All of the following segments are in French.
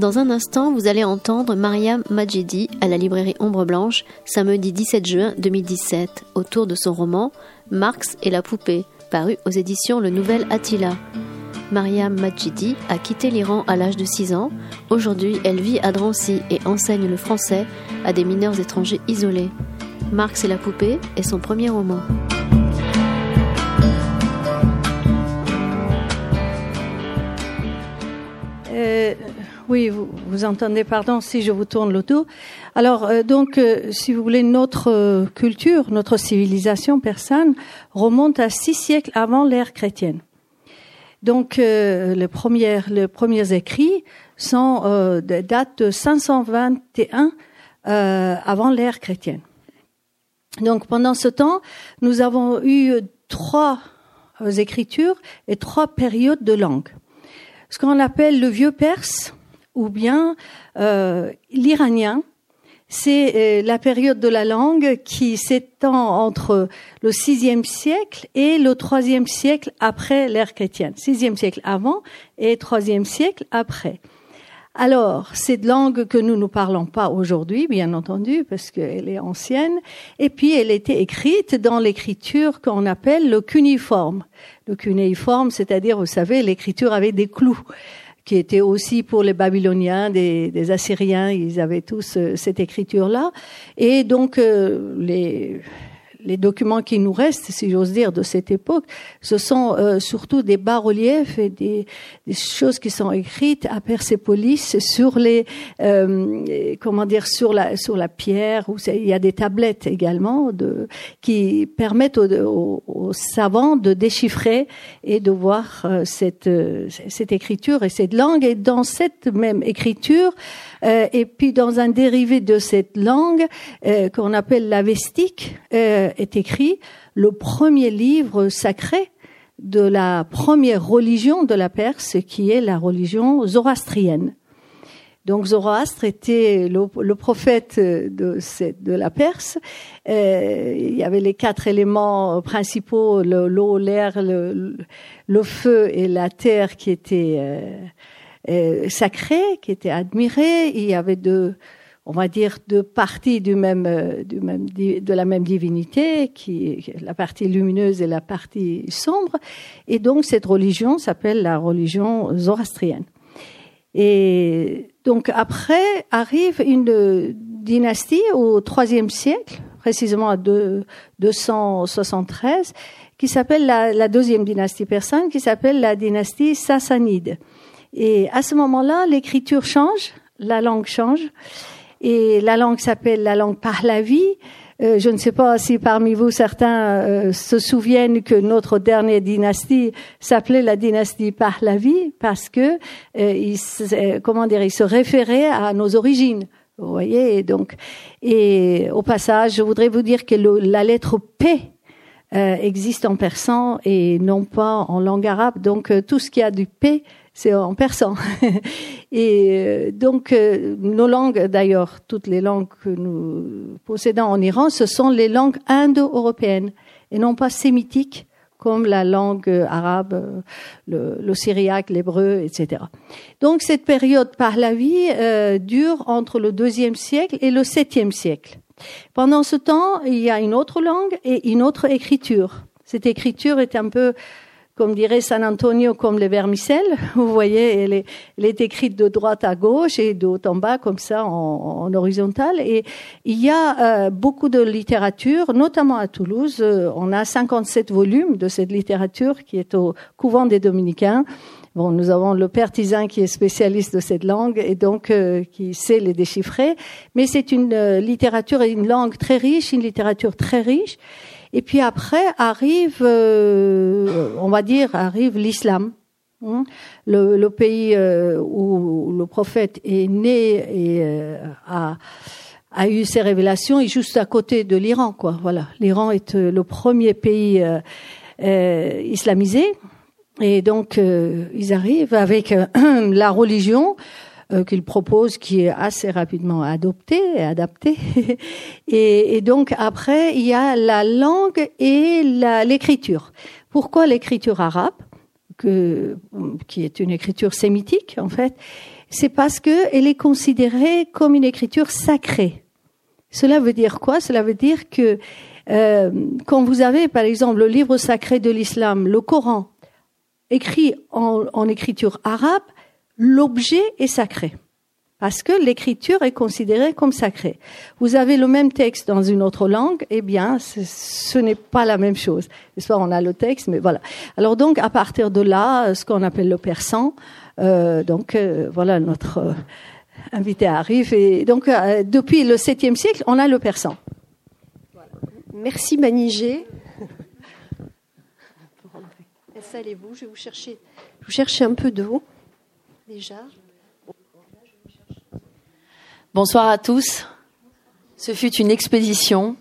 Dans un instant, vous allez entendre Mariam Majidi à la librairie Ombre Blanche, samedi 17 juin 2017, autour de son roman Marx et la poupée, paru aux éditions Le Nouvel Attila. Mariam Majidi a quitté l'Iran à l'âge de 6 ans. Aujourd'hui, elle vit à Drancy et enseigne le français à des mineurs étrangers isolés. Marx et la poupée est son premier roman. Oui, vous, vous, entendez, pardon si je vous tourne le dos. Alors, euh, donc, euh, si vous voulez, notre euh, culture, notre civilisation persane remonte à six siècles avant l'ère chrétienne. Donc, les, premières, les premiers écrits sont de date de 521 avant l'ère chrétienne. Donc, pendant ce temps, nous avons eu trois écritures et trois périodes de langue. Ce qu'on appelle le vieux perse, ou bien euh, l'iranien. C'est euh, la période de la langue qui s'étend entre le sixième siècle et le troisième siècle après l'ère chrétienne. Sixième siècle avant et troisième siècle après. Alors, cette langue que nous ne parlons pas aujourd'hui, bien entendu, parce qu'elle est ancienne, et puis elle était écrite dans l'écriture qu'on appelle le cuneiforme. Le cuneiforme, c'est-à-dire, vous savez, l'écriture avec des clous qui était aussi pour les Babyloniens, des, Assyriens, ils avaient tous euh, cette écriture-là. Et donc, euh, les, les documents qui nous restent, si j'ose dire, de cette époque, ce sont euh, surtout des bas-reliefs et des, des, choses qui sont écrites à Persépolis sur les, euh, comment dire, sur la sur la pierre. Où il y a des tablettes également de, qui permettent aux, aux, savants de déchiffrer et de voir euh, cette cette écriture et cette langue. Et dans cette même écriture, euh, et puis dans un dérivé de cette langue euh, qu'on appelle l'avestique, euh, est écrit le premier livre sacré de la première religion de la Perse, qui est la religion zoroastrienne. Donc Zoroastre était le, prophète de, la Perse. Euh, il y avait les quatre éléments principaux l'eau, l'air, le, feu et la terre qui étaient sacré qui était admiré. Il y avait deux, on va dire, deux parties du même, euh, du même, de la même divinité, qui la partie lumineuse et la partie sombre. Et donc cette religion s'appelle la religion zoroastrienne. Et donc après arrive une dynastie au troisième siècle, précisément à 273, qui s'appelle la, la, deuxième dynastie persane, qui s'appelle la dynastie sassanide. Et à ce moment-là, l'écriture change, la langue change, et la langue s'appelle la langue Pahlavi. Euh, je ne sais pas si parmi vous certains euh, se souviennent que notre dernière dynastie s'appelait la dynastie Pahlavi parce que euh, il, comment dire, il se référait à nos origines. Vous voyez, et donc, et au passage, je voudrais vous dire que le, la lettre P existe en persan et non pas en langue arabe. Donc, tout ce qui a du P c'est en persan. Et euh, donc, euh, nos langues, d'ailleurs, toutes les langues que nous possédons en Iran, ce sont les langues indo-européennes et non pas sémitiques comme la langue arabe, le, le syriaque, l'hébreu, etc. Donc, cette période par la vie euh, dure entre le deuxième siècle et le septième siècle. Pendant ce temps, il y a une autre langue et une autre écriture. Cette écriture est un peu comme dirait San Antonio, comme les vermicelles. Vous voyez, elle est, elle est écrite de droite à gauche et de haut en bas, comme ça, en, en horizontal. Et il y a euh, beaucoup de littérature, notamment à Toulouse. Euh, on a 57 volumes de cette littérature qui est au couvent des Dominicains. Bon, nous avons le pertisan qui est spécialiste de cette langue et donc euh, qui sait les déchiffrer. Mais c'est une littérature et une langue très riche, une littérature très riche. Et puis après arrive, euh, on va dire, arrive l'islam. Hein. Le, le, pays euh, où le prophète est né et euh, a, a, eu ses révélations est juste à côté de l'Iran, quoi. Voilà, l'Iran est le premier pays islamisé, et donc ils arrivent avec la religion euh, qu'il propose, qui est assez rapidement adopté et adapté. et, et, donc après, il y a la langue et l'écriture. Pourquoi l'écriture arabe, que, qui est une écriture sémitique en fait, c'est parce que elle est considérée comme une écriture sacrée. Cela veut dire quoi? Cela veut dire que euh, quand vous avez, par exemple, le livre sacré de l'islam, le Coran, écrit en, en écriture arabe, l'objet est sacré parce que l'écriture est considérée comme sacrée. Vous avez le même texte dans une autre langue, eh bien, ce n'est pas la même chose. Soit on a le texte, mais voilà. Alors donc, à partir de là, ce qu'on appelle le persan, euh, donc euh, voilà, notre euh, invité arrive. Et donc, euh, depuis le 7e siècle, on a le persan. Merci Manigé. Installez-vous, je vais vous chercher, je vous chercher un peu d'eau déjà. Bonsoir à tous. Ce fut une expédition.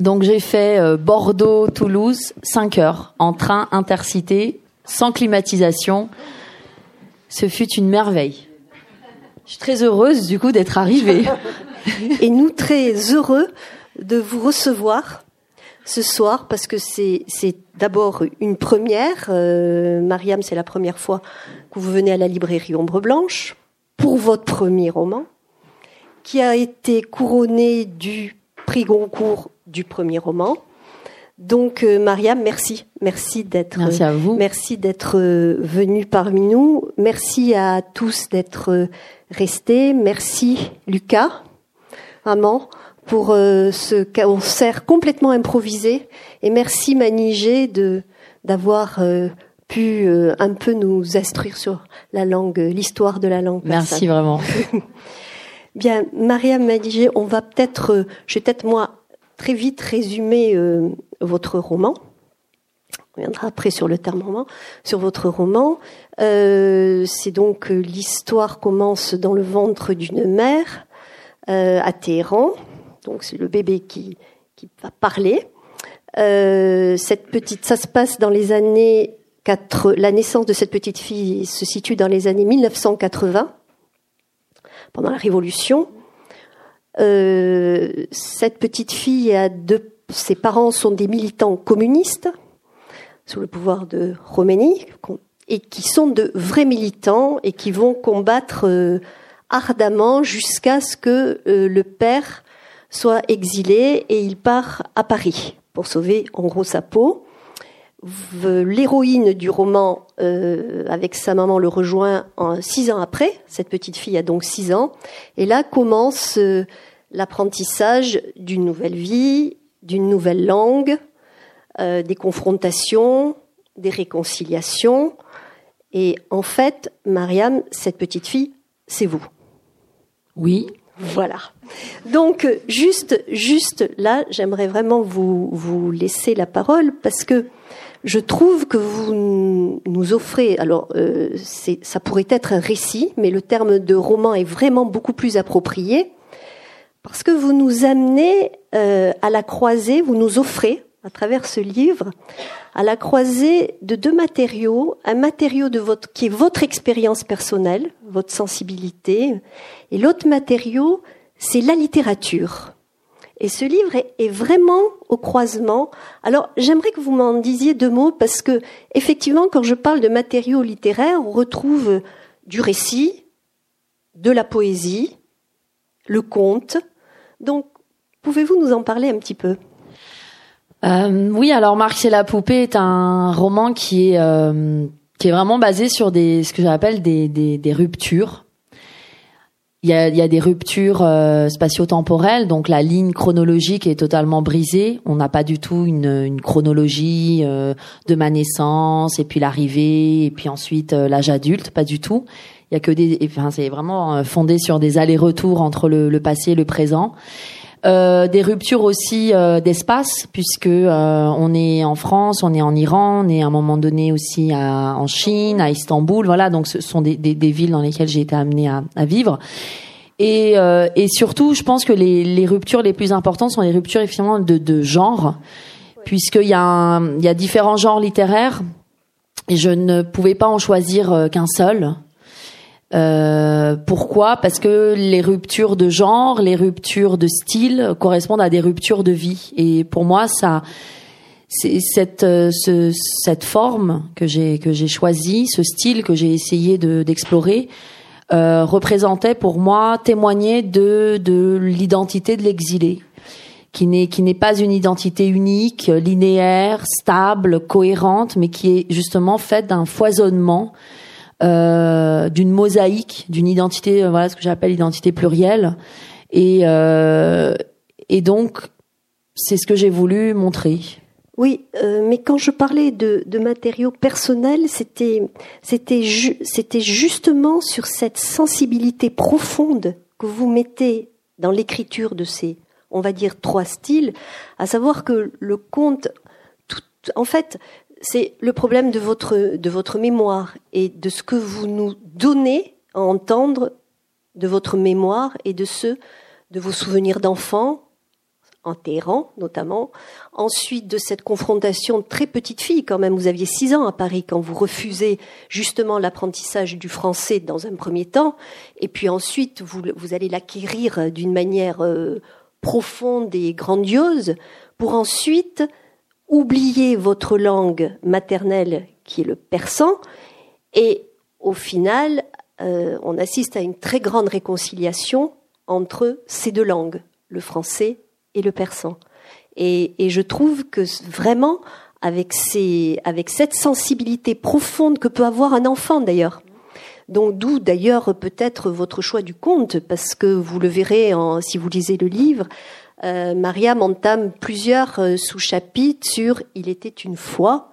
Donc j'ai fait euh, Bordeaux-Toulouse 5 heures en train intercité, sans climatisation. Ce fut une merveille. Je suis très heureuse du coup d'être arrivée. Et nous très heureux de vous recevoir ce soir parce que c'est d'abord une première. Euh, Mariam, c'est la première fois que vous venez à la librairie Ombre Blanche pour votre premier roman, qui a été couronné du prix Goncourt du premier roman. Donc, euh, Mariam, merci, merci d'être, merci à vous, merci d'être euh, venu parmi nous. Merci à tous d'être euh, restés. Merci Lucas, vraiment, pour euh, ce concert complètement improvisé. Et merci Manigé de d'avoir euh, pu euh, un peu nous instruire sur la langue, l'histoire de la langue. Merci vraiment. Bien, Mariam Manigé, on va peut-être, je vais peut-être moi très vite résumer votre roman. On viendra après sur le terme roman, sur votre roman. C'est donc l'histoire commence dans le ventre d'une mère à Téhéran. Donc c'est le bébé qui, qui va parler. Euh, cette petite, ça se passe dans les années 4, la naissance de cette petite fille se situe dans les années 1980, pendant la Révolution. Euh, cette petite fille a deux, ses parents sont des militants communistes sous le pouvoir de Khomeini et qui sont de vrais militants et qui vont combattre euh, ardemment jusqu'à ce que le père soit exilé et il part à Paris pour sauver en gros sa peau. L'héroïne du roman, euh, avec sa maman, le rejoint en, six ans après. Cette petite fille a donc six ans. Et là commence euh, l'apprentissage d'une nouvelle vie, d'une nouvelle langue, euh, des confrontations, des réconciliations. Et en fait, Mariam, cette petite fille, c'est vous. Oui. Voilà. Donc, juste, juste là, j'aimerais vraiment vous, laisser la parole parce que je trouve que vous nous offrez, alors euh, ça pourrait être un récit, mais le terme de roman est vraiment beaucoup plus approprié, parce que vous nous amenez euh, à la croisée, vous nous offrez, à travers ce livre, à la croisée de deux matériaux, un matériau de qui est votre expérience personnelle, votre sensibilité, et l'autre matériau, c'est la littérature. Et ce livre est, vraiment au croisement. Alors, j'aimerais que vous m'en disiez deux mots parce que, effectivement, quand je parle de matériaux littéraires, on retrouve du récit, de la poésie, le conte. Donc, pouvez-vous nous en parler un petit peu? Euh, Oui, alors Marx et la poupée est un roman qui est euh, vraiment basé sur ce que j'appelle des ruptures il y a, y a des ruptures euh, spatio-temporelles, donc la ligne chronologique est totalement brisée. On n'a pas du tout une, une chronologie euh, de ma naissance et puis l'arrivée et puis ensuite euh, l'âge adulte, pas du tout. Il y a que des, enfin c'est vraiment euh, fondé sur des allers-retours entre le, le, passé et le présent. Euh, des ruptures aussi d'espace puisque on est en France, on est en Iran, on est à un moment donné aussi à, en Chine, à Istanbul, voilà. Donc ce sont des, des, des villes dans lesquelles j'ai été amenée à, à vivre. Et, euh, et, surtout, je pense que les, les, ruptures les plus importantes sont les ruptures effectivement de, de genre, puisqu'il y, il y a différents genres littéraires, et je ne pouvais pas en choisir qu'un seul. Euh, pourquoi? Parce que les ruptures de genre, les ruptures de style correspondent à des ruptures de vie. Et pour moi, ça, cette euh, ce, cette forme que j'ai que j'ai choisie, ce style que j'ai essayé de d'explorer euh, représentait pour moi témoigner de de l'identité de l'exilé qui n'est qui n'est pas une identité unique, linéaire, stable, cohérente, mais qui est justement faite d'un foisonnement, euh, d'une mosaïque, d'une identité, euh, voilà ce que j'appelle identité plurielle, et euh, et donc c'est ce que j'ai voulu montrer. Oui, mais quand je parlais de, de matériaux personnels, c'était c'était c'était justement sur cette sensibilité profonde que vous mettez dans l'écriture de ces, on va dire, trois styles, à savoir que le conte, tout, en fait, c'est le problème de votre de votre mémoire et de ce que vous nous donnez à entendre de votre mémoire et de ceux de vos souvenirs d'enfant, en Téhéran notamment. Ensuite de cette confrontation très petite fille, quand même, vous aviez six ans à Paris quand vous refusez justement l'apprentissage du français dans un premier temps, et puis ensuite vous, vous allez l'acquérir d'une manière euh, profonde et grandiose, pour ensuite oublier votre langue maternelle qui est le persan, et au final, euh, on assiste à une très grande réconciliation entre ces deux langues, le français et le persan. Et, et je trouve que vraiment, avec, ces, avec cette sensibilité profonde que peut avoir un enfant d'ailleurs, donc d'où d'ailleurs peut-être votre choix du conte, parce que vous le verrez en, si vous lisez le livre, euh, Mariam entame plusieurs euh, sous-chapitres sur Il était une fois,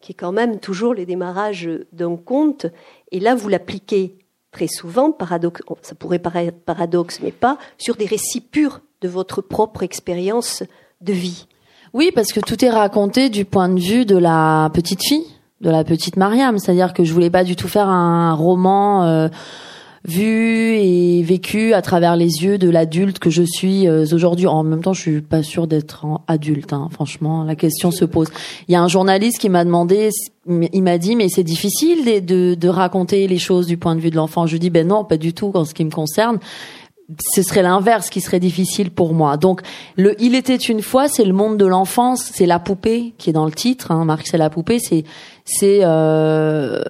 qui est quand même toujours les démarrages d'un conte, et là vous l'appliquez très souvent, paradoxe, ça pourrait paraître paradoxe, mais pas, sur des récits purs de votre propre expérience de vie. Oui, parce que tout est raconté du point de vue de la petite fille, de la petite Mariam. C'est-à-dire que je voulais pas du tout faire un roman euh, vu et vécu à travers les yeux de l'adulte que je suis euh, aujourd'hui. En même temps, je suis pas sûre d'être adulte. Hein, franchement, la question se pose. Il y a un journaliste qui m'a demandé, il m'a dit, mais c'est difficile de, de, de raconter les choses du point de vue de l'enfant. Je lui dis, ben non, pas du tout en ce qui me concerne ce serait l'inverse qui serait difficile pour moi. Donc, le Il était une fois, c'est le monde de l'enfance, c'est la poupée qui est dans le titre. Hein, Marc, c'est la poupée, c'est c'est euh,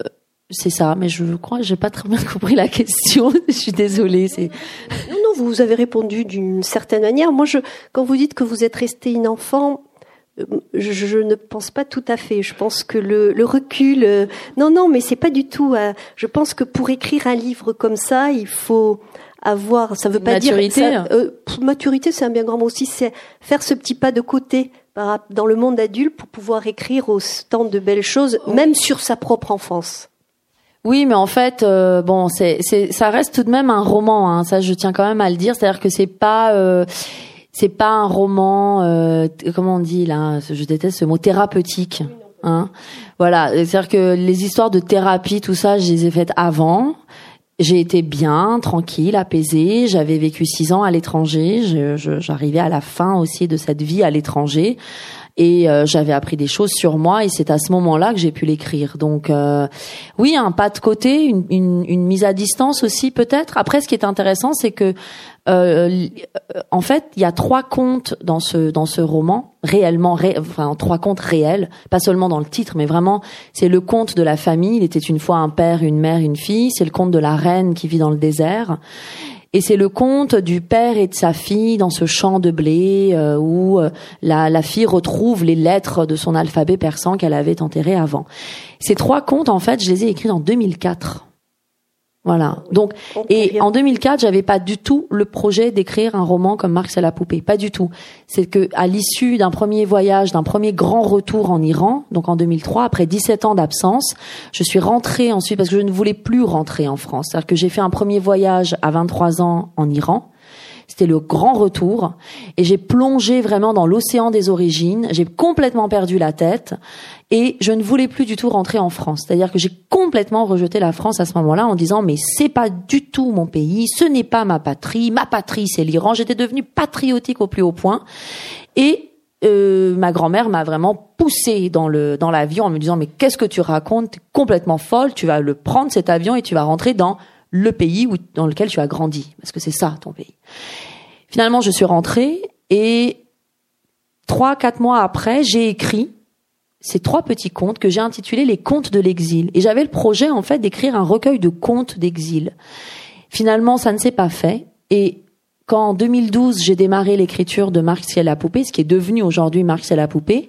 c'est ça. Mais je crois que j'ai pas très bien compris la question. je suis désolée. C'est non, non, vous avez répondu d'une certaine manière. Moi, je quand vous dites que vous êtes resté une enfant. Euh, je, ne pense pas tout à fait. Je pense que le, le recul, euh, non, non, mais c'est pas du tout. je pense que pour écrire un livre comme ça, il faut avoir, ça veut pas maturité. dire euh, maturité, c'est un bien grand mot aussi, c'est faire ce petit pas de côté dans le monde adulte pour pouvoir écrire autant de belles choses, même sur sa propre enfance. Oui, mais en fait, euh, bon, c'est, c'est, ça reste tout de même un roman. Hein, ça, je tiens quand même à le dire. C'est-à-dire que c'est pas, euh, c'est pas un roman. Euh, comment on dit là Je déteste ce mot thérapeutique. Hein voilà, c'est-à-dire que les histoires de thérapie, tout ça, je les ai faites avant j'ai été bien, tranquille, apaisée. J'avais vécu six ans à l'étranger. J'arrivais à la fin aussi de cette vie à l'étranger et euh, j'avais appris des choses sur moi et c'est à ce moment-là que j'ai pu l'écrire. Donc euh, oui, un pas de côté, une, une, une mise à distance aussi peut-être. Après, ce qui est intéressant, c'est que euh, en fait, il y a trois contes dans ce dans ce roman réellement, enfin trois contes réels, pas seulement dans le titre, mais vraiment, c'est le conte de la famille. Il était une fois un père, une mère, une fille. C'est le conte de la reine qui vit dans le désert. Et c'est le conte du père et de sa fille dans ce champ de blé euh, où euh, la, la, fille retrouve les lettres de son alphabet persan qu'elle avait enterré avant. Ces trois contes, en fait, je les ai écrits en 2004. Voilà. Donc, et en 2004, j'avais pas du tout le projet d'écrire un roman comme Marx et la poupée. Pas du tout. C'est que, à l'issue d'un premier voyage, d'un premier grand retour en Iran, donc en 2003, après 17 ans d'absence, je suis rentrée ensuite parce que je ne voulais plus rentrer en France. C'est-à-dire que j'ai fait un premier voyage à 23 ans en Iran. C'était le grand retour et j'ai plongé vraiment dans l'océan des origines. J'ai complètement perdu la tête et je ne voulais plus du tout rentrer en France. C'est-à-dire que j'ai complètement rejeté la France à ce moment-là en disant mais c'est pas du tout mon pays, ce n'est pas ma patrie, ma patrie c'est l'Iran. J'étais devenue patriotique au plus haut point et euh, ma grand-mère m'a vraiment poussé dans le dans l'avion en me disant mais qu'est-ce que tu racontes? T'es complètement folle. Tu vas le prendre cet avion et tu vas rentrer dans le pays où, dans lequel tu as grandi, parce que c'est ça ton pays. Finalement, je suis rentrée et trois, quatre mois après, j'ai écrit ces trois petits contes que j'ai intitulés les contes de l'exil. Et j'avais le projet en fait d'écrire un recueil de contes d'exil. Finalement, ça ne s'est pas fait. Et quand en 2012 j'ai démarré l'écriture de Marx et la poupée, ce qui est devenu aujourd'hui Marx et la poupée,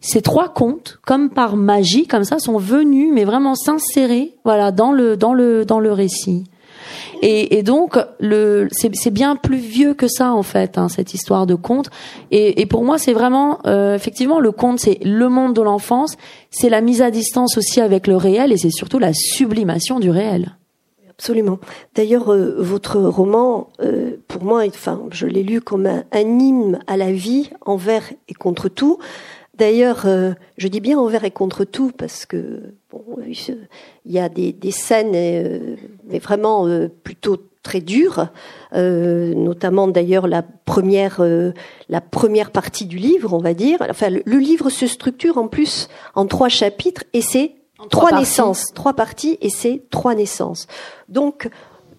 ces trois contes, comme par magie, comme ça, sont venus, mais vraiment s'insérer, voilà, dans le dans le dans le récit. Et, et donc, le, c'est bien plus vieux que ça en fait, hein, cette histoire de conte. Et, et pour moi, c'est vraiment, euh, effectivement, le conte, c'est le monde de l'enfance, c'est la mise à distance aussi avec le réel, et c'est surtout la sublimation du réel. Absolument. D'ailleurs, euh, votre roman, euh, pour moi, enfin, je l'ai lu comme un, hymne à la vie, envers et contre tout. D'ailleurs, euh, je dis bien envers et contre tout parce que bon, il y a des, des scènes, euh, mais vraiment euh, plutôt très dures, notamment d'ailleurs la première, la première partie du livre, on va dire. Enfin, le, le, livre se structure en plus en trois chapitres et c'est trois, trois naissances, trois parties et c'est trois naissances. Donc,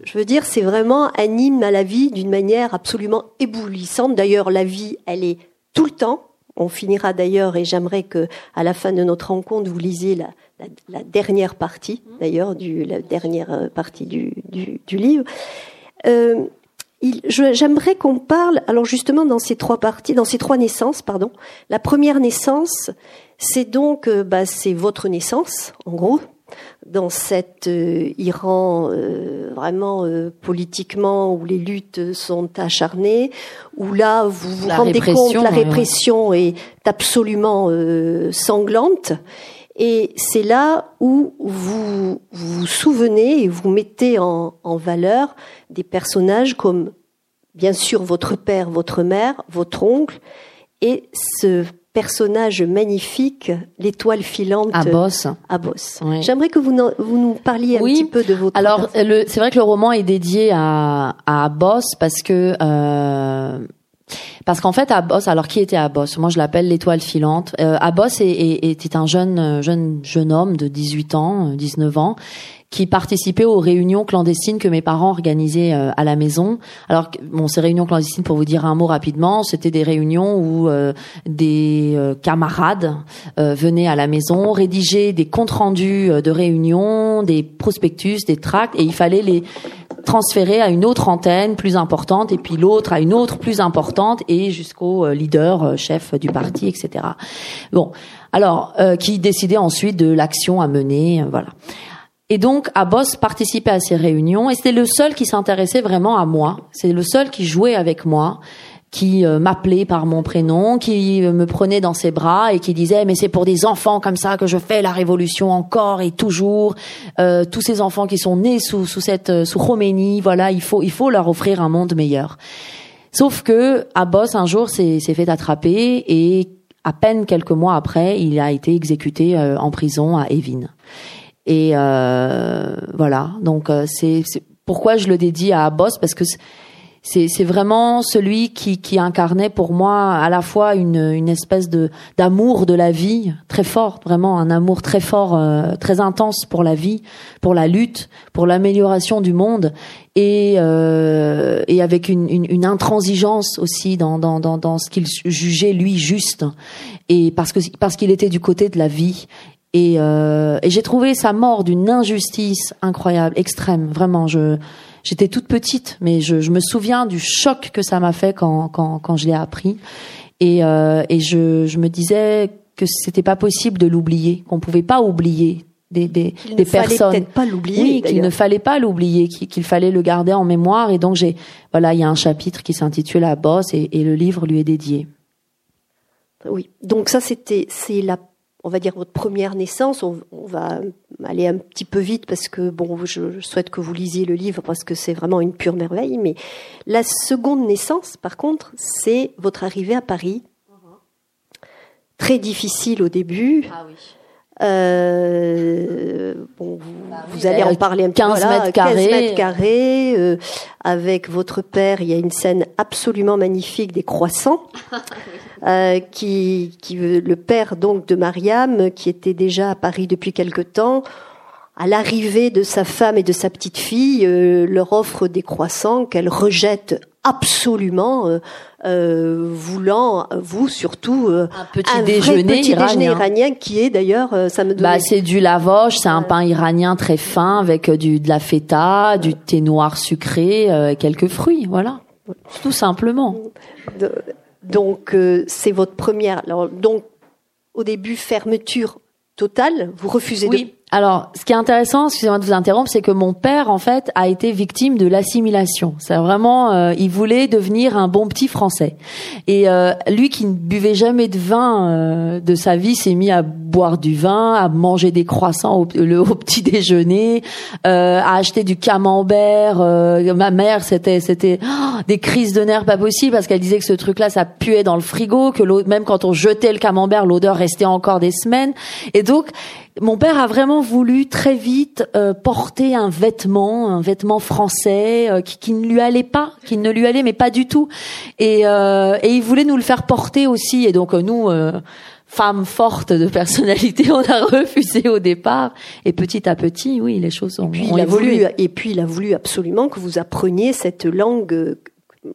je veux dire, c'est vraiment un hymne à la vie d'une manière absolument éblouissante. D'ailleurs, la vie, elle est tout le temps on finira d'ailleurs, et j'aimerais que à la fin de notre rencontre, vous lisiez la, la, la dernière partie, d'ailleurs, du, la dernière euh, partie du, du, du livre. Euh, j'aimerais qu'on parle, alors justement dans ces trois parties, dans ces trois naissances, pardon. La première naissance, c'est donc, euh, bah, c'est votre naissance, en gros, dans cet euh, Iran euh, vraiment euh, politiquement où les luttes sont acharnées, où là vous vous La rendez compte la ouais, répression est absolument sanglante. Et c'est là où vous vous souvenez et vous mettez en, en valeur des personnages comme bien sûr votre père, votre mère, votre oncle, et ce personnage magnifique, l'étoile filante À Boss. à Boss. Oui. J'aimerais que vous, vous nous parliez un Oui. petit peu de votre Alors, c'est vrai que le roman est dédié à, à Abbas parce que euh, parce qu'en fait Abbas, alors qui était Abbas Moi, je l'appelle l'étoile filante. Euh, Abbas était un jeune euh, jeune jeune homme de 18 ans, euh, 19 ans qui participait aux réunions clandestines que mes parents organisaient euh, à la maison. Alors, bon, ces réunions clandestines, pour vous dire un mot rapidement, c'était des réunions où euh, des euh, camarades euh, venaient à la maison rédiger des comptes rendus euh, de réunions, des prospectus, des tracts, et il fallait les transférer à une autre antenne plus importante, et puis l'autre à une autre plus importante, et jusqu'au euh, leader, euh, chef du parti, etc. Bon, alors, euh, qui décidait ensuite de l'action à mener, voilà. Et donc, Abbas participait à ces réunions et c'était le seul qui s'intéressait vraiment à moi. C'est le seul qui jouait avec moi, qui euh, m'appelait par mon prénom, qui me prenait dans ses bras et qui disait mais c'est pour des enfants comme ça que je fais la révolution encore et toujours. Euh, tous ces enfants qui sont nés sous sous cette euh, sous Khomeini, voilà, il faut il faut leur offrir un monde meilleur. Sauf que Abbas un jour s'est fait attraper et à peine quelques mois après, il a été exécuté euh, en prison à Evin. Et euh, voilà. Donc c'est c'est- pourquoi je le dédie à Abbas parce que c'est- vraiment celui qui qui incarnait pour moi à la fois une une espèce de d'amour de la vie très fort, vraiment un amour très fort, euh, très intense pour la vie, pour la lutte, pour l'amélioration du monde et euh, et avec une, une une intransigeance aussi dans dans dans dans ce qu'il jugeait lui juste et parce que parce qu'il était du côté de la vie et, euh, et j'ai trouvé sa mort d'une injustice incroyable, extrême. Vraiment, je j'étais toute petite, mais je, je me souviens du choc que ça m'a fait quand quand quand je l'ai appris. Et euh, et je je me disais que c'était pas possible de l'oublier, qu'on pouvait pas oublier des des, Il des ne fallait personnes. peut-être pas l'oublier. Oui, qu'il ne fallait pas l'oublier, qu'il qu'il fallait le garder en mémoire. Et donc j'ai voilà, il y a un chapitre qui s'intitule La bosse et, et le livre lui est dédié. Oui. Donc ça, c'était, c'est la, on va dire votre première naissance. On, on va aller un petit peu vite parce que bon, je, je souhaite que vous lisiez le livre parce que c'est vraiment une pure merveille. Mais la seconde naissance, par contre, c'est votre arrivée à Paris. Très difficile au début. Ah oui. Euh, bon, vous, vous allez en parler un petit 15 peu. voilà, mètres 15 carrés. mètres carrés. euh, avec votre père, il y a une scène absolument magnifique des croissants. euh, qui, qui le père donc de Mariam, qui était déjà à Paris depuis quelque temps, à l'arrivée de sa femme et de sa petite fille, euh, leur offre des croissants qu'elle rejette absolument euh, euh, voulant vous surtout un petit un vrai déjeuner petit déjeuner iranien. iranien qui est d'ailleurs euh, ça me donne Bah, c'est du lavoche, c'est un pain iranien très fin avec euh, du de la feta, du thé noir sucré, euh, quelques fruits, voilà. Tout simplement. de- donc euh, c'est votre première alors donc au début fermeture totale vous refusez de Oui. Alors, ce qui est intéressant, excusez-moi de vous interrompre, c'est que mon père, en fait, a été victime de l'assimilation. C'est vraiment, euh, il voulait devenir un bon petit Français. Et euh, lui, qui ne buvait jamais de vin euh, de sa vie, s'est mis à boire du vin, à manger des croissants au, le, petit déjeuner, euh, à acheter du camembert. euh, ma mère, c'était, c'était oh, des crises de nerfs pas possibles parce qu'elle disait que ce truc-là, ça puait dans le frigo, que même quand on jetait le camembert, l'odeur restait encore des semaines. Et donc, mon père a vraiment voulu très vite euh, porter un vêtement, un vêtement français euh, qui, qui ne lui allait pas, qui ne lui allait mais pas du tout. Et, euh, et il voulait nous le faire porter aussi. Et donc euh, nous, euh, femmes fortes de personnalité, on a refusé au départ. Et petit à petit, oui, les choses ont, puis ont il a évolué. voulu et puis il a voulu absolument que vous appreniez cette langue euh,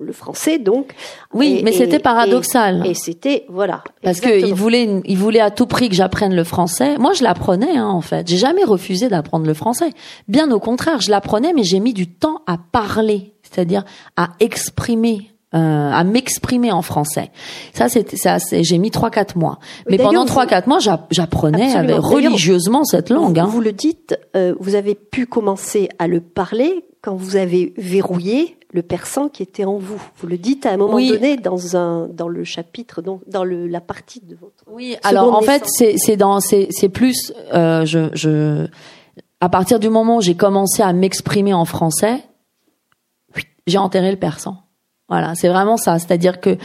le français donc Oui, Et- mais c'était paradoxal. et, et c'était voilà Parce exactement. qu'il voulait, il voulait à tout prix que j'apprenne le français. Moi, je l'apprenais, hein, en fait. J'ai jamais refusé d'apprendre le français. Bien au contraire, je l'apprenais, mais j'ai mis du temps à parler, c'est-à-dire à exprimer. Euh, à m'exprimer en français. Ça, c'est- J'ai mis trois quatre mois. Mais D'ailleurs, pendant trois quatre mois, j'a- j'apprenais avec- D'ailleurs, religieusement cette langue. vous, hein. vous le dites euh, vous avez pu commencer à le parler quand vous avez verrouillé le persan qui était en vous vous le dites à un moment Oui. donné dans un dans le chapitre donc dans le la partie de votre Oui, alors en fait, c'est c'est dans c'est c'est plus euh, je je à partir du moment où j'ai commencé à m'exprimer en français, j'ai enterré le persan. Voilà, c'est vraiment ça. C'est-à-dire que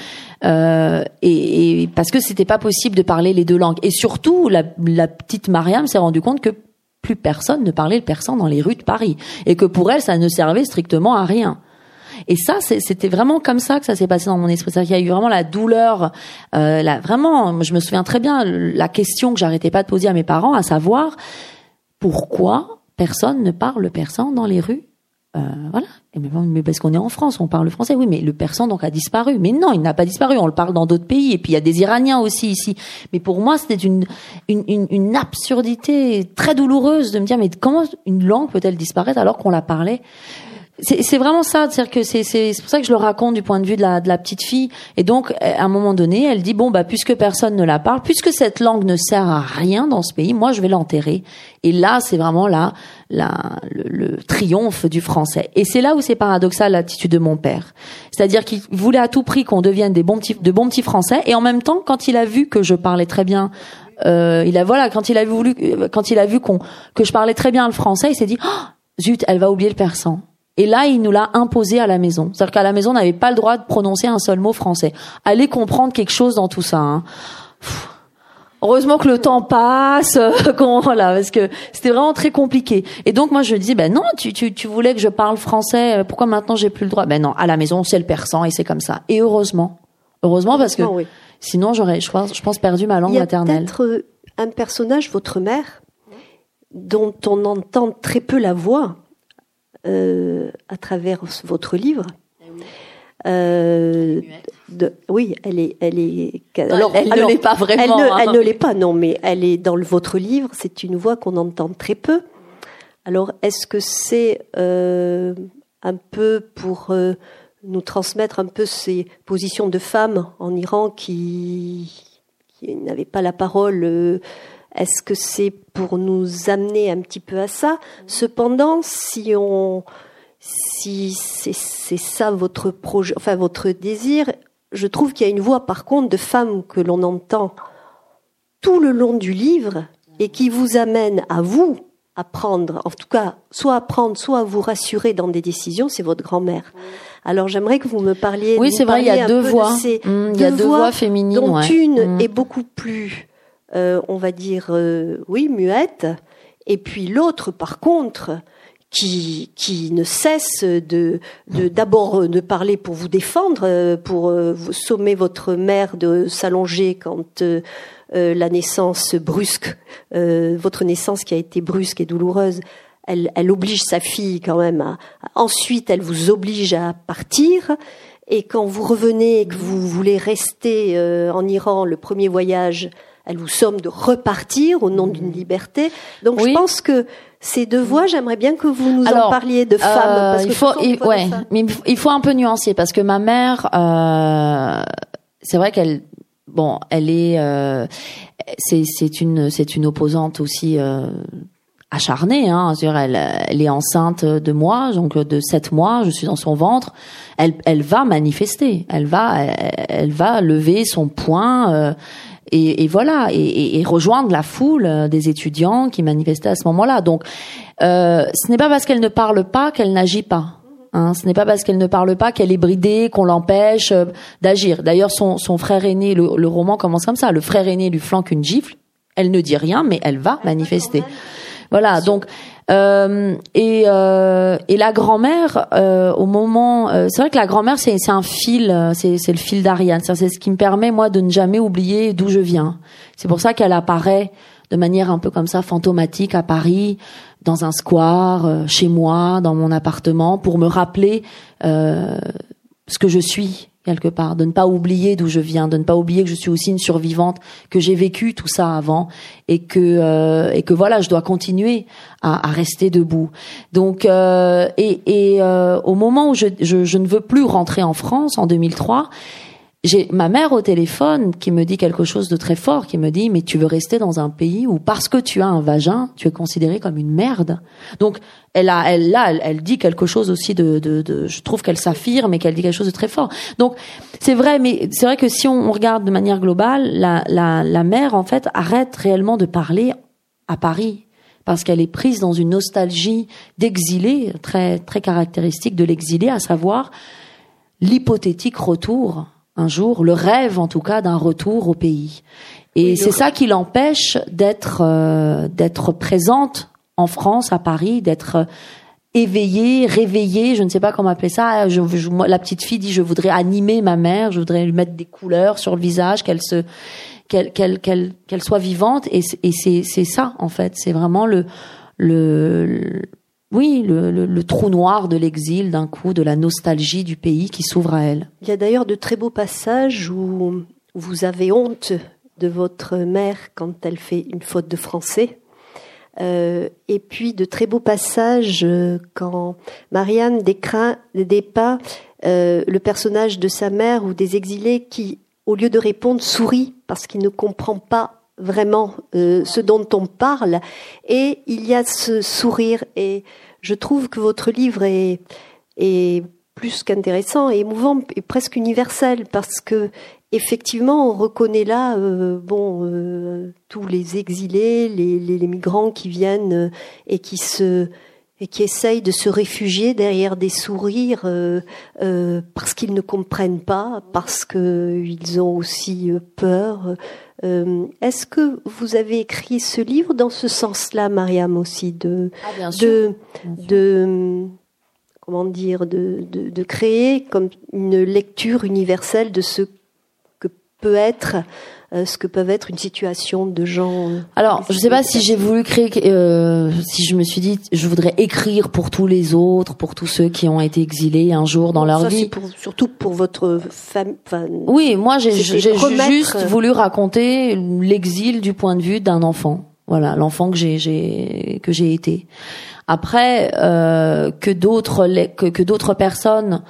euh, et, et parce que c'était pas possible de parler les deux langues. Et surtout, la, la petite Mariam s'est rendue compte que plus personne ne parlait le persan dans les rues de Paris et que pour elle, ça ne servait strictement à rien. Et ça, c'était vraiment comme ça que ça s'est passé dans mon esprit. Qu'il y a eu vraiment la douleur, euh, vraiment, je me souviens très bien la question que j'arrêtais pas de poser à mes parents, à savoir pourquoi personne ne parle persan dans les rues. Euh, voilà. Mais, mais parce qu'on est en France, on parle français. Oui, mais le persan donc a disparu. Mais non, il n'a pas disparu. On le parle dans d'autres pays. Et puis il y a des Iraniens aussi ici. Mais pour moi, c'était une, une, une, une absurdité très douloureuse de me dire mais comment une langue peut-elle disparaître alors qu'on la parlait? C'est vraiment ça, c'est-à-dire que c'est pour ça que je le raconte du point de vue de la de la petite fille. Et donc, à un moment donné, elle dit bon bah puisque personne ne la parle, puisque cette langue ne sert à rien dans ce pays, moi je vais l'enterrer. Et là, c'est vraiment là le, le triomphe du français. Et c'est là où c'est paradoxal l'attitude de mon père, c'est-à-dire qu'il voulait à tout prix qu'on devienne des bons petits de bons petits français. Et en même temps, quand il a vu que je parlais très bien euh, il a voilà quand il a voulu quand il a vu qu'on que je parlais très bien le français, il s'est dit Ah, zut, elle va oublier le persan. Et là, il nous l'a imposé à la maison. C'est-à-dire qu'à la maison, on n'avait pas le droit de prononcer un seul mot français. Allez comprendre quelque chose dans tout ça. hein. Heureusement que le temps passe, qu'on- voilà, parce que c'était vraiment très compliqué. Et donc moi je disais, ben non, tu, tu, tu voulais que je parle français, pourquoi maintenant j'ai plus le droit? Ben non, à la maison c'est le persan et c'est comme ça. Et heureusement, heureusement parce que oui. sinon j'aurais, je pense, je pense perdu ma langue Il y a maternelle. peut-être euh, un personnage, votre mère, dont on entend très peu la voix euh, à travers votre livre. Euh, de- oui, elle est, elle est. Alors, elle ne l'est pas vraiment. Elle ne, hein. elle ne l'est pas, non, mais elle est dans le- votre livre. C'est une voix qu'on entend très peu. Alors, est-ce que c'est euh, un peu pour euh, nous transmettre un peu ces positions de femmes en Iran qui, qui n'avaient pas la parole euh, Est-ce que c'est pour nous amener un petit peu à ça? Cependant, si on, si c'est c'est ça votre projet, enfin votre désir, je trouve qu'il y a une voix par contre de femmes que l'on entend tout le long du livre et qui vous amène à vous à prendre, en tout cas, soit à prendre, soit à vous rassurer dans des décisions, c'est votre grand-mère. Alors j'aimerais que vous me parliez. Oui, c'est vrai, il y a deux de voix. Mmh, il y a deux voix féminines, dont ouais. une Mmh. est beaucoup plus, euh, on va dire, euh, oui, muette, et puis l'autre, par contre, qui, qui ne cesse de d'abord euh, de parler pour vous défendre, euh, pour euh, vous sommer votre mère de s'allonger quand euh, la naissance brusque, votre naissance qui a été brusque et douloureuse, elle, elle oblige sa fille quand même à, ensuite elle vous oblige à partir. Et quand vous revenez et que vous voulez rester euh, en Iran le premier voyage elle vous somme de repartir au nom d'une liberté donc je pense que ces deux voix, j'aimerais bien que vous nous en parliez de femmes. Euh, parce il faut, ouais, mais il faut un peu nuancer parce que ma mère, euh, c'est vrai qu'elle, bon, elle est, euh, c'est, une, c'est une opposante aussi euh, acharnée. Hein, elle, elle est enceinte de moi, donc de sept mois, je suis dans son ventre. Elle, elle va manifester, elle va, elle, va lever son poing. Euh, et, et voilà, et, et, rejoindre la foule euh, des étudiants qui manifestaient à ce moment-là. Donc, euh, ce n'est pas parce qu'elle ne parle pas qu'elle n'agit pas. Hein, ce n'est pas parce qu'elle ne parle pas qu'elle est bridée, qu'on l'empêche euh, d'agir. D'ailleurs, son, son, frère aîné, le, le, roman commence comme ça. Le frère aîné lui flanque une gifle. Elle ne dit rien, mais elle va manifester. Voilà. Donc, euh, et, euh, et la grand-mère, euh, au moment, euh, c'est vrai que la grand-mère c'est un fil, euh, c'est c'est le fil d'Ariane. C'est ce qui me permet moi de ne jamais oublier d'où je viens. C'est pour ça qu'elle apparaît de manière un peu comme ça fantomatique à Paris, dans un square, chez moi, dans mon appartement, pour me rappeler ce que je suis quelque part, de ne pas oublier d'où je viens, de ne pas oublier que je suis aussi une survivante, que j'ai vécu tout ça avant et que euh, et que voilà, je dois continuer à, à rester debout. Donc euh, et, et euh, au moment où je, je, je ne veux plus rentrer en France en 2003 j'ai ma mère au téléphone qui me dit quelque chose de très fort, qui me dit mais tu veux rester dans un pays où parce que tu as un vagin, tu es considéré comme une merde. Donc elle a, elle là, elle, dit quelque chose aussi de, de, de je trouve qu'elle s'affirme et qu'elle dit quelque chose de très fort. Donc c'est vrai, mais c'est vrai que si on regarde de manière globale, la, la, la mère en fait arrête réellement de parler à Paris parce qu'elle est prise dans une nostalgie d'exilé très très caractéristique de l'exilé, à savoir l'hypothétique retour un jour, le rêve en tout cas d'un retour au pays. Et c'est ça qui l'empêche d'être euh, d'être présente en France, à Paris, d'être éveillée, réveillée, je ne sais pas comment appeler ça. Je, la petite fille dit je voudrais animer ma mère, je voudrais lui mettre des couleurs sur le visage, qu'elle se qu'elle qu'elle qu'elle soit vivante. Et, et c'est c'est ça en fait, c'est vraiment le le oui, le, trou noir de l'exil d'un coup, de la nostalgie du pays qui s'ouvre à elle. Il y a d'ailleurs de très beaux passages où vous avez honte de votre mère quand elle fait une faute de français. Euh, et puis de très beaux passages euh, quand Marianne décrit, dépeint euh, le personnage de sa mère ou des exilés qui, au lieu de répondre, sourit parce qu'il ne comprend pas vraiment euh, ce dont on parle. Et il y a ce sourire. Et je trouve que votre livre est, plus qu'intéressant émouvant et presque universel parce que effectivement on reconnaît là euh, bon euh, tous les exilés les, migrants qui viennent et qui se et qui essayent de se réfugier derrière des sourires parce qu'ils ne comprennent pas, parce qu'ils ont aussi peur, euh, est-ce que vous avez écrit ce livre dans ce sens-là, Mariam, aussi, de, ah, de, de, comment dire, de, de, de, créer comme une lecture universelle de ce que peut être ce que peuvent être une situation de gens. Euh, Alors, je ne sais pas si j'ai voulu créer, euh, si je me suis dit, je voudrais écrire pour tous les autres, pour tous ceux qui ont été exilés un jour dans leur vie. Pour, surtout pour votre femme. Oui, moi j'ai juste voulu raconter l'exil du point de vue d'un enfant. Voilà, l'enfant que j'ai que j'ai été. Après, euh, que d'autres que, que d'autres personnes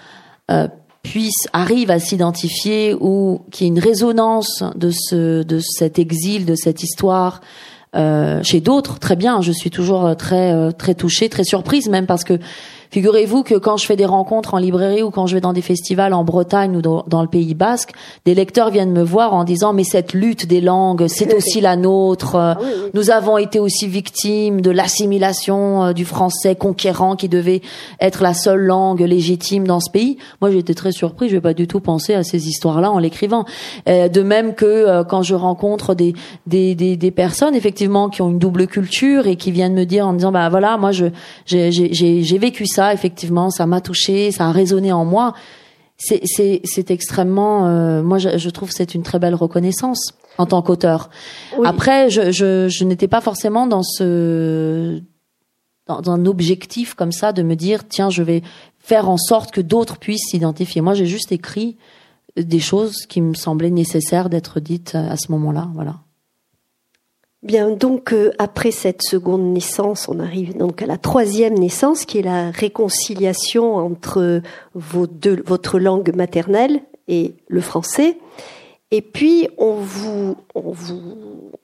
euh, puisse arrive à s'identifier ou qu'il y ait une résonance de ce de cet exil, de cette histoire euh, chez d'autres, très bien. Je suis toujours très euh, très touchée, très surprise même parce que Figurez-vous que quand je fais des rencontres en librairie ou quand je vais dans des festivals en Bretagne ou dans, le Pays Basque, des lecteurs viennent me voir en disant mais cette lutte des langues, c'est aussi la nôtre. Ah Nous avons été aussi victimes de l'assimilation euh, du français conquérant qui devait être la seule langue légitime dans ce pays. Moi, j'étais très surpris. Je vais pas du tout penser à ces histoires-là en l'écrivant. Euh, de même que euh, quand je rencontre des, des, des, des personnes effectivement qui ont une double culture et qui viennent me dire en disant bah voilà moi je j'ai vécu ça effectivement, ça m'a touché, ça a résonné en moi. C'est extrêmement, euh, moi je, je trouve c'est une très belle reconnaissance en tant qu'auteur. Après, je, je, je n'étais pas forcément dans ce dans un objectif comme ça de me dire tiens je vais faire en sorte que d'autres puissent s'identifier. Moi j'ai juste écrit des choses qui me semblaient nécessaires d'être dites à ce moment-là. Voilà. Bien, donc euh, après cette seconde naissance, on arrive donc à la troisième naissance, qui est la réconciliation entre deux, votre langue maternelle et le français. Et puis on vous, on vous,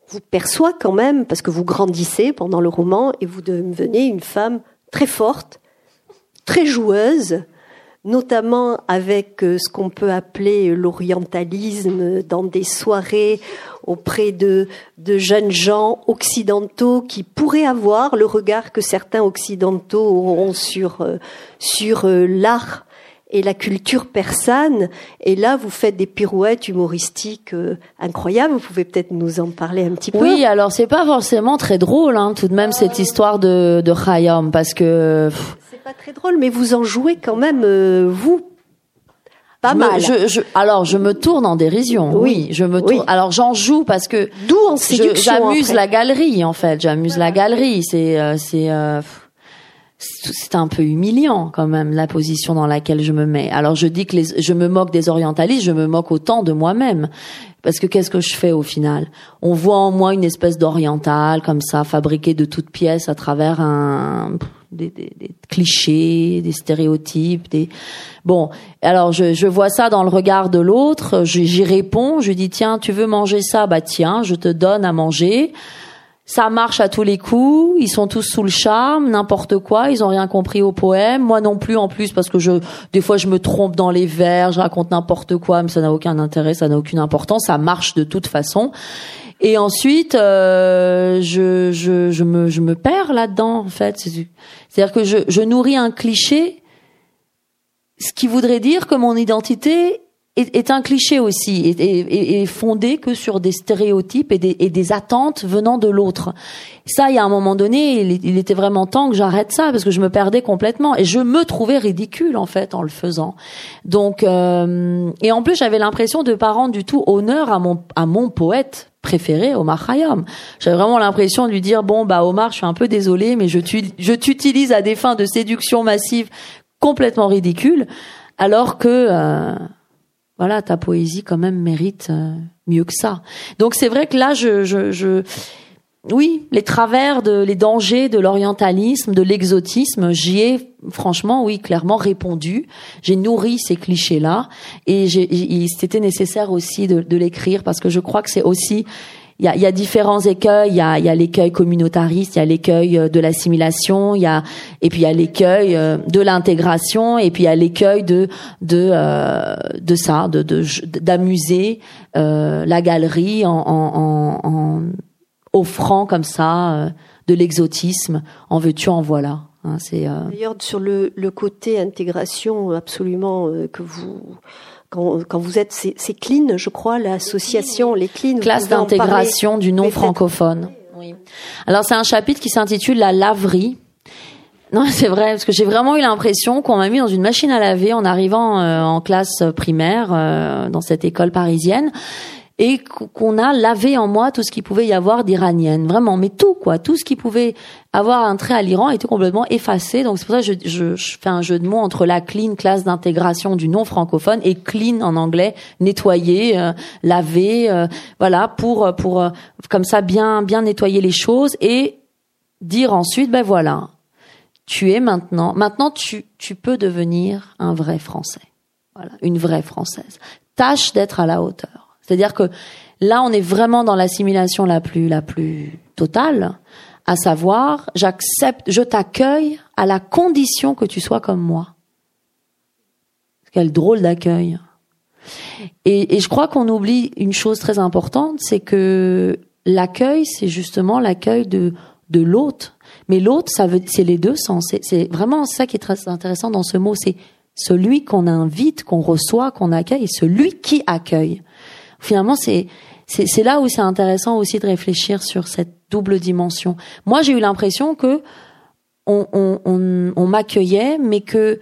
vous perçoit quand même, parce que vous grandissez pendant le roman et vous devenez une femme très forte, très joueuse, notamment avec euh, ce qu'on peut appeler l'orientalisme dans des soirées auprès de, de jeunes gens occidentaux qui pourraient avoir le regard que certains occidentaux auront sur, euh, sur euh, l'art et la culture persane. Et là, vous faites des pirouettes humoristiques incroyables. Vous pouvez peut-être nous en parler un petit peu. Oui, alors c'est pas forcément très drôle, hein, tout de même cette histoire de, de Khayyam, parce que pas très drôle, mais vous en jouez quand même, euh, vous, pas mal. je, je, alors, je me tourne en dérision. Oui, je me tourne. Alors, j'en joue parce que. D'où en séduction. J'amuse la galerie, en fait. J'amuse la galerie. C'est, euh, c'est. Euh, c'est un peu humiliant quand même la position dans laquelle je me mets. Alors je dis que les, je me moque des orientalistes, je me moque autant de moi-même. Parce que qu'est-ce que je fais au final? On voit en moi une espèce d'oriental comme ça, fabriqué de toutes pièces à travers un des, des, des, clichés, des stéréotypes, des bon. Alors je, je vois ça dans le regard de l'autre, j'y réponds, je dis tiens, tu veux manger ça? Bah tiens, je te donne à manger ça marche à tous les coups, ils sont tous sous le charme, n'importe quoi, ils ont rien compris au poème, moi non plus en plus parce que je des fois je me trompe dans les vers, je raconte n'importe quoi, mais ça n'a aucun intérêt, ça n'a aucune importance, ça marche de toute façon. Et ensuite, euh, je, je, je, me, je me perds là-dedans, en fait. C'est-à-dire que je, je nourris un cliché, ce qui voudrait dire que mon identité est, un cliché aussi, et, est, fondé que sur des stéréotypes et des, et des attentes venant de l'autre. Ça, il y a un moment donné, il, était vraiment temps que j'arrête ça parce que je me perdais complètement et je me trouvais ridicule en fait en le faisant. Donc, euh, et en plus, j'avais l'impression de pas rendre du tout honneur à mon à mon poète préféré, Omar Khayyam. J'avais vraiment l'impression de lui dire bon bah Omar, je suis un peu désolé, mais je je t'utilise à des fins de séduction massive complètement ridicule, alors que euh, voilà, ta poésie quand même mérite euh, mieux que ça. Donc c'est vrai que là, je, je, je, oui, les travers, de, les dangers de l'orientalisme, de l'exotisme, j'y ai franchement, oui, clairement répondu. J'ai nourri ces clichés-là et c'était nécessaire aussi de, de l'écrire parce que je crois que c'est aussi il y a, y a, différents écueils. Il y a, y a l'écueil communautariste, il y a l'écueil euh, de l'assimilation, il y a et puis il y a l'écueil euh, de l'intégration, et puis il y a l'écueil de de euh, de ça, de d'amuser euh, la galerie en, en, en, offrant comme ça de l'exotisme. En veux-tu, en voilà. Hein, c'est d'ailleurs sur le, le côté intégration absolument que vous quand, vous êtes, c'est clean, je crois, l'association, les clean. Classe d'intégration du non francophone. Oui. Alors c'est un chapitre qui s'intitule la laverie. Non, c'est vrai, parce que j'ai vraiment eu l'impression qu'on m'a mis dans une machine à laver en arrivant euh, en classe primaire euh, dans cette école parisienne et qu'on a lavé en moi tout ce qu'il pouvait y avoir d'iranienne, vraiment, mais tout quoi, tout ce qui pouvait avoir un trait à l'Iran était complètement effacé. Donc c'est pour ça que je, je, je, fais un jeu de mots entre la clean classe d'intégration du non francophone et clean en anglais, nettoyer, euh, laver, euh, voilà, pour pour euh, comme ça bien bien nettoyer les choses et dire ensuite ben voilà, tu es maintenant, maintenant tu tu peux devenir un vrai Français, voilà, une vraie Française. Tâche d'être à la hauteur. C'est-à-dire que là, on est vraiment dans l'assimilation la plus, la plus totale, à savoir, j'accepte, je t'accueille à la condition que tu sois comme moi. Quel drôle d'accueil. Et, je crois qu'on oublie une chose très importante, c'est que l'accueil, c'est justement l'accueil de, de l'autre. Mais l'autre, ça veut, c'est les deux sens. C'est vraiment ça qui est très intéressant dans ce mot. C'est celui qu'on invite, qu'on reçoit, qu'on accueille, et celui qui accueille finalement, c'est c'est là où c'est intéressant aussi de réfléchir sur cette double dimension. Moi, j'ai eu l'impression que on, on, on, m'accueillait, mais que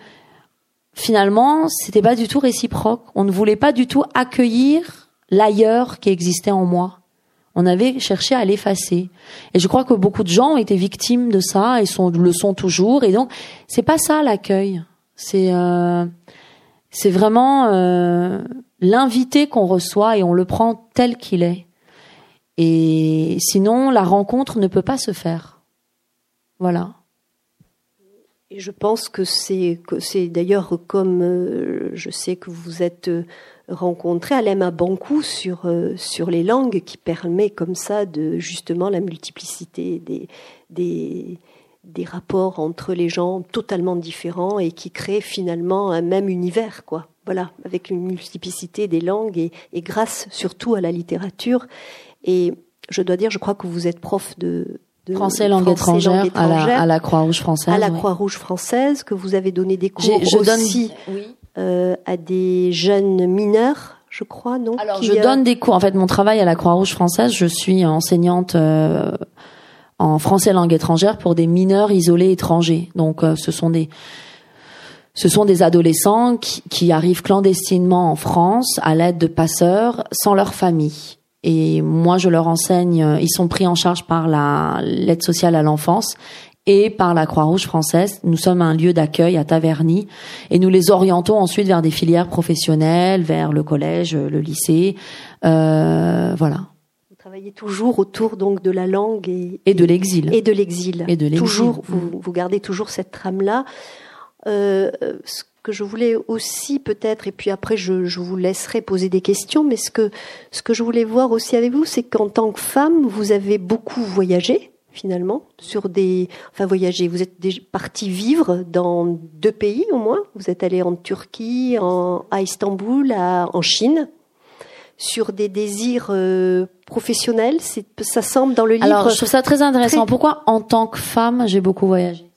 finalement, c'était pas du tout réciproque. On ne voulait pas du tout accueillir l'ailleurs qui existait en moi. On avait cherché à l'effacer. Et je crois que beaucoup de gens ont été victimes de ça et sont, le sont toujours. Et donc, c'est pas ça l'accueil. C'est euh, c'est vraiment euh, l'invité qu'on reçoit et on le prend tel qu'il est. Et sinon, la rencontre ne peut pas se faire. Voilà. Et je pense que c'est c'est d'ailleurs comme euh, je sais que vous êtes rencontré Alem Bankou sur, euh, sur les langues qui permet comme ça de justement la multiplicité des, des, des rapports entre les gens totalement différents et qui crée finalement un même univers, quoi. Voilà, avec une multiplicité des langues et, et grâce surtout à la littérature. Et je dois dire, je crois que vous êtes prof de, de français langue étrangère, à la, à la Croix-Rouge française. À la Croix-Rouge française, que vous avez donné des cours je aussi. Donne, oui euh, à des jeunes mineurs, je crois, non Alors, je donne des cours. En fait, mon travail à la Croix-Rouge française, je suis enseignante euh, en français langue étrangère pour des mineurs isolés étrangers. Donc, euh, ce sont des ce sont des adolescents qui, qui arrivent clandestinement en France à l'aide de passeurs sans leur famille. Et moi, je leur enseigne. Ils sont pris en charge par la l'aide sociale à l'enfance et par la Croix-Rouge française. Nous sommes un lieu d'accueil à Taverny et nous les orientons ensuite vers des filières professionnelles, vers le collège, le lycée, euh, voilà. Vous travaillez toujours autour donc de la langue et, et de l'exil et de l'exil. Et de l'exil. Toujours, vous, vous, gardez toujours cette trame là. Euh, ce que je voulais aussi peut-être, et puis après je, je, vous laisserai poser des questions, mais ce que ce que je voulais voir aussi avec vous, c'est qu'en tant que femme, vous avez beaucoup voyagé finalement, sur des, enfin voyager. Vous êtes parti vivre dans deux pays au moins. Vous êtes allé en Turquie, en, à Istanbul, à, en Chine, sur des désirs euh, professionnels. Ça semble dans le livre. Alors, je trouve ça très intéressant. Pourquoi, en tant que femme, j'ai beaucoup voyagé?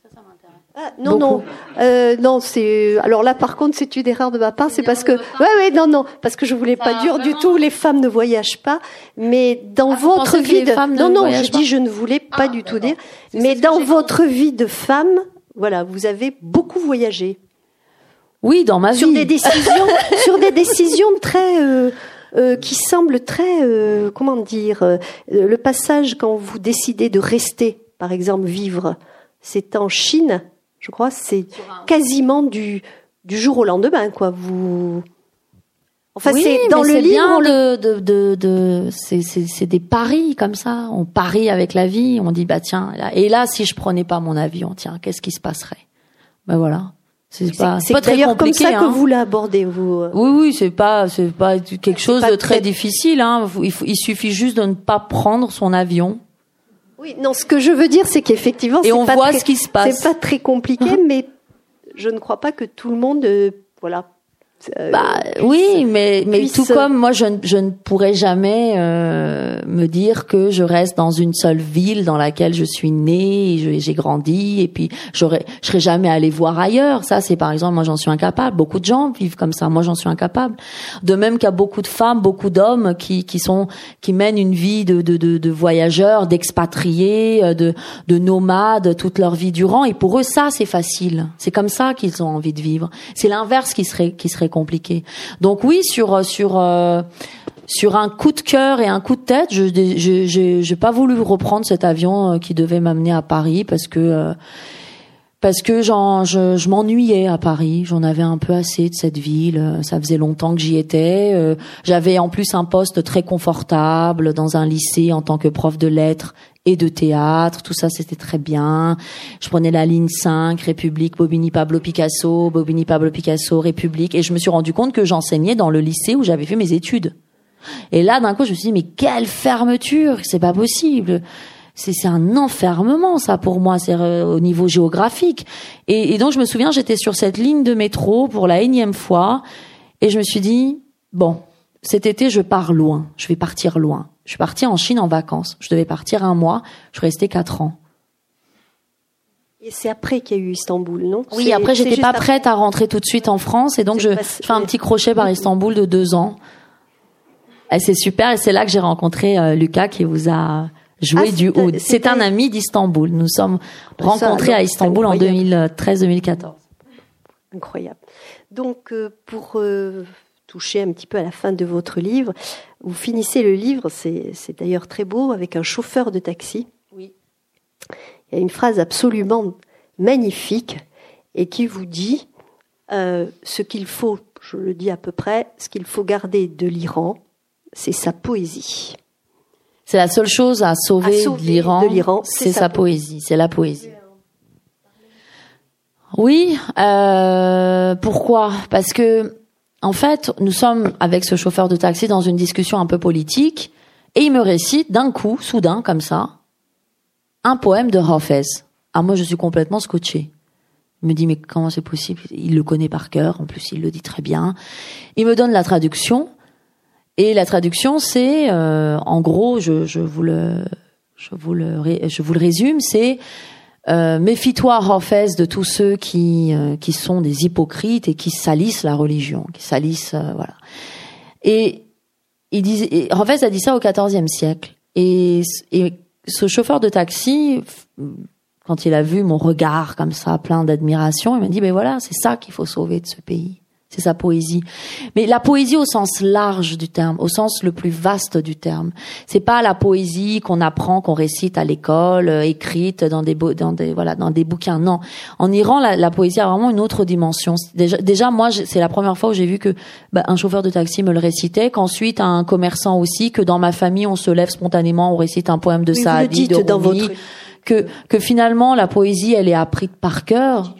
Ah, non, non, euh, non, c'est. Alors là, par contre, c'est une erreur de ma part. C'est parce que, ouais, ouais, non, non, parce que je voulais pas dire du tout. Les femmes ne voyagent pas, mais dans ah, votre vie de. Non, non, je dis, je ne voulais pas ah, du tout dire. Mais dans votre vie de femme, voilà, vous avez beaucoup voyagé. Oui, dans ma sur Des décisions, sur des décisions très. Euh, euh, qui semblent très, euh, comment dire, euh, le passage quand vous décidez de rester, par exemple, vivre, c'est en Chine je crois, c'est quasiment du, du jour au lendemain, quoi. Vous. Enfin, c'est dans le livre. De, de, de, c'est des paris comme ça. On parie avec la vie. On dit bah tiens. Et là, si je prenais pas mon avion, tiens, qu'est-ce qui se passerait? Ben voilà. C'est pas, pas très compliqué. comme ça que hein. vous l'abordez, vous. Oui, oui, c'est pas, c'est pas quelque chose de très, difficile. Hein. Il, il suffit juste de ne pas prendre son avion oui, non, ce que je veux dire, c'est qu'effectivement, et on voit ce qui se passe. C'est pas très compliqué, mais je ne crois pas que tout le monde, euh, voilà, euh, bah oui, mais mais tout comme moi, je, ne, je ne pourrais jamais euh, me dire que je reste dans une seule ville dans laquelle je suis née, j'ai grandi, et puis j'aurais, je serais jamais allé voir ailleurs. Ça, c'est par exemple, moi, j'en suis incapable. Beaucoup de gens vivent comme ça. Moi, j'en suis incapable. De même qu'il y a beaucoup de femmes, beaucoup d'hommes qui qui sont qui mènent une vie de de de, de voyageurs, d'expatriés, euh, de de nomades toute leur vie durant. Et pour eux, ça, c'est facile. C'est comme ça qu'ils ont envie de vivre. C'est l'inverse qui serait qui serait compliqué. Donc oui, sur euh, sur euh, sur un coup de cœur et un coup de tête, je j'ai pas voulu reprendre cet avion euh, qui devait m'amener à Paris parce que parce que j'en, je, je m'ennuyais à Paris. J'en avais un peu assez de cette ville. Ça faisait longtemps que j'y étais. J'avais en plus un poste très confortable dans un lycée en tant que prof de lettres et de théâtre, tout ça c'était très bien. Je prenais la ligne 5, République, Bobigny, Pablo Picasso, Bobigny, Pablo Picasso, République, et je me suis rendu compte que j'enseignais dans le lycée où j'avais fait mes études. Et là, d'un coup, je me suis dit, mais quelle fermeture, c'est pas possible. C'est, un enfermement, ça, pour moi, c'est euh, au niveau géographique. Et, et donc, je me souviens, j'étais sur cette ligne de métro pour la énième fois, et je me suis dit, bon, cet été, je pars loin, je vais partir loin. Je suis partie en Chine en vacances. Je devais partir un mois. Je suis restée quatre ans. Et c'est après qu'il y a eu Istanbul, non? Oui, après j'étais pas prête à rentrer tout de suite en France et donc je, fais un petit crochet par Istanbul de deux ans. Et c'est super et c'est là que j'ai rencontré euh, Lucas qui vous a joué ah, du oud. C'est un ami d'Istanbul. Nous sommes rencontrés à Istanbul en 2013-2014. Incroyable. Donc euh, pour euh, toucher un petit peu à la fin de votre livre. Vous finissez le livre, c'est d'ailleurs très beau, avec un chauffeur de taxi. Oui. Il y a une phrase absolument magnifique et qui vous dit euh, ce qu'il faut, je le dis à peu près, ce qu'il faut garder de l'Iran, c'est sa poésie. C'est la seule chose à sauver, de l'Iran, c'est sa, poésie, c'est la poésie. Oui, euh, pourquoi? Parce que en fait, nous sommes avec ce chauffeur de taxi dans une discussion un peu politique, et il me récite d'un coup, soudain, comme ça, un poème de Hafez. Ah, moi, je suis complètement scotché. Il me dit, mais comment c'est possible? Il le connaît par cœur, en plus, il le dit très bien. Il me donne la traduction, et la traduction, c'est, euh, en gros, je, je, vous le, je vous le, je vous le résume, c'est euh, méfie-toi, Hafez, de tous ceux qui euh, qui sont des hypocrites et qui salissent la religion, qui salissent, euh, voilà. Et il disait, Hafez a dit ça au XIVe siècle. Et, et ce chauffeur de taxi, quand il a vu mon regard comme ça, plein d'admiration, il m'a dit, ben voilà, c'est ça qu'il faut sauver de ce pays c'est sa poésie. Mais la poésie au sens large du terme, au sens le plus vaste du terme. C'est pas la poésie qu'on apprend, qu'on récite à l'école, euh, écrite dans des dans des voilà dans des bouquins. Non, en Iran, la, poésie a vraiment une autre dimension. Déjà, déjà moi, c'est la première fois où j'ai vu que bah, un chauffeur de taxi me le récitait, qu'ensuite un commerçant aussi, que dans ma famille on se lève spontanément, on récite un poème de Saadi, de dans votre... que que finalement la poésie elle est apprise par cœur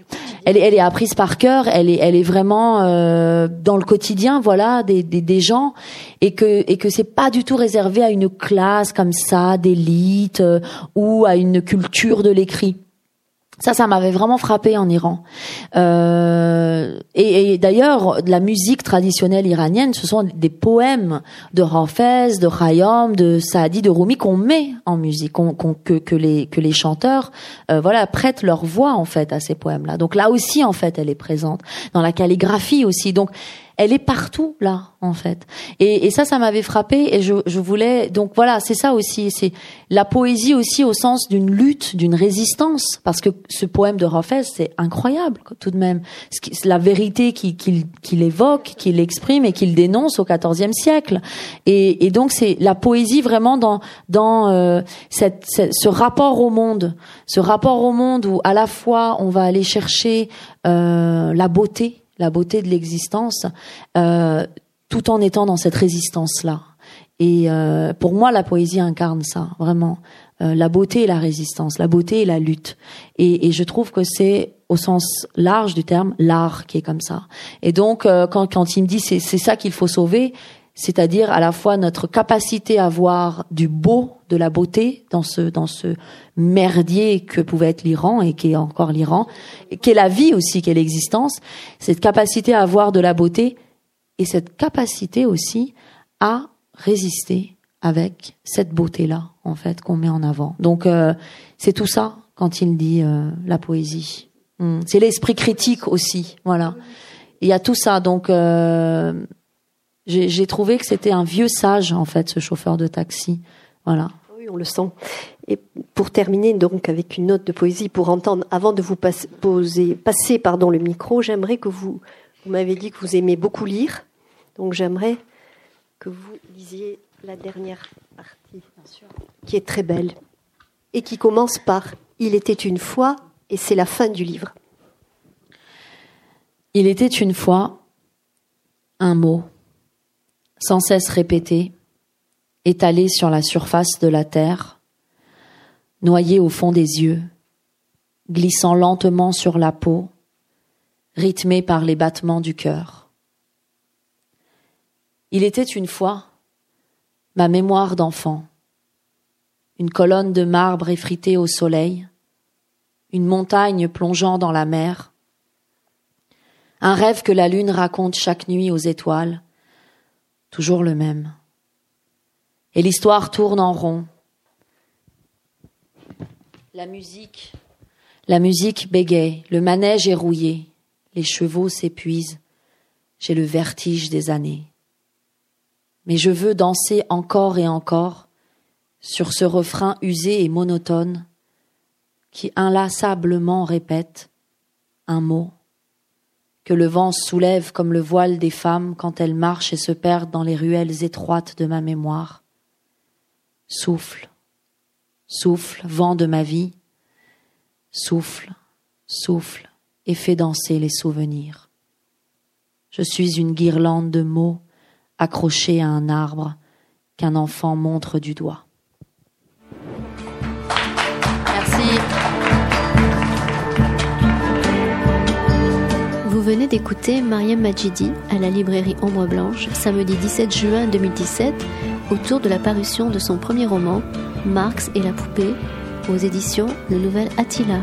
elle, elle est apprise par cœur, elle est, elle est vraiment euh, dans le quotidien, voilà, des, des, des, gens, et que et que c'est pas du tout réservé à une classe comme ça d'élite euh, ou à une culture de l'écrit. Ça, ça m'avait vraiment frappé en Iran. Euh, et, et d'ailleurs, la musique traditionnelle iranienne, ce sont des poèmes de Hafez, de Khayyam, de Saadi, de Rumi qu'on met en musique, que, que, les, que les chanteurs, euh, voilà, prêtent leur voix en fait à ces poèmes-là. Donc là aussi, en fait, elle est présente dans la calligraphie aussi. Donc elle est partout là en fait. Et, et ça, ça m'avait frappé et je, je voulais donc voilà, c'est ça aussi, c'est la poésie aussi au sens d'une lutte, d'une résistance, parce que ce poème de Hafez, c'est incroyable tout de même, la vérité qu'il qu'il évoque, qu'il exprime et qu'il dénonce au XIVe siècle. Et, et donc c'est la poésie vraiment dans dans euh, cette, ce rapport au monde, ce rapport au monde où à la fois on va aller chercher euh, la beauté la beauté de l'existence, euh, tout en étant dans cette résistance-là. Et euh, pour moi, la poésie incarne ça, vraiment. Euh, la beauté et la résistance, la beauté et la lutte. Et, et je trouve que c'est, au sens large du terme, l'art qui est comme ça. Et donc, euh, quand, quand il me dit c'est, c'est ça qu'il faut sauver, c'est-à-dire à la fois notre capacité à voir du beau, de la beauté dans ce dans ce merdier que pouvait être l'Iran et qui est encore l'Iran, qui est la vie aussi, qui est l'existence, cette capacité à voir de la beauté et cette capacité aussi à résister avec cette beauté-là en fait qu'on met en avant. Donc euh, c'est tout ça quand il dit euh, la poésie. Hmm. C'est l'esprit critique aussi, voilà. Il y a tout ça donc. Euh, j'ai trouvé que c'était un vieux sage en fait, ce chauffeur de taxi. Voilà. Oui, on le sent. Et pour terminer donc avec une note de poésie, pour entendre, avant de vous passer, poser, passer pardon le micro, j'aimerais que vous, vous m'avez dit que vous aimez beaucoup lire, donc j'aimerais que vous lisiez la dernière partie, qui est très belle et qui commence par Il était une fois, et c'est la fin du livre. Il était une fois un mot sans cesse répété, étalé sur la surface de la terre, noyé au fond des yeux, glissant lentement sur la peau, rythmé par les battements du cœur. Il était une fois ma mémoire d'enfant, une colonne de marbre effritée au soleil, une montagne plongeant dans la mer, un rêve que la lune raconte chaque nuit aux étoiles, toujours le même. Et l'histoire tourne en rond. La musique, la musique bégaye, le manège est rouillé, les chevaux s'épuisent, j'ai le vertige des années. Mais je veux danser encore et encore sur ce refrain usé et monotone qui inlassablement répète un mot que le vent soulève comme le voile des femmes quand elles marchent et se perdent dans les ruelles étroites de ma mémoire. Souffle, souffle, vent de ma vie, souffle, souffle, et fais danser les souvenirs. Je suis une guirlande de mots accrochée à un arbre qu'un enfant montre du doigt. Venez d'écouter Mariam Majidi à la librairie Ombre Blanche samedi 17 juin 2017 autour de la parution de son premier roman Marx et la poupée aux éditions Le Nouvel Attila.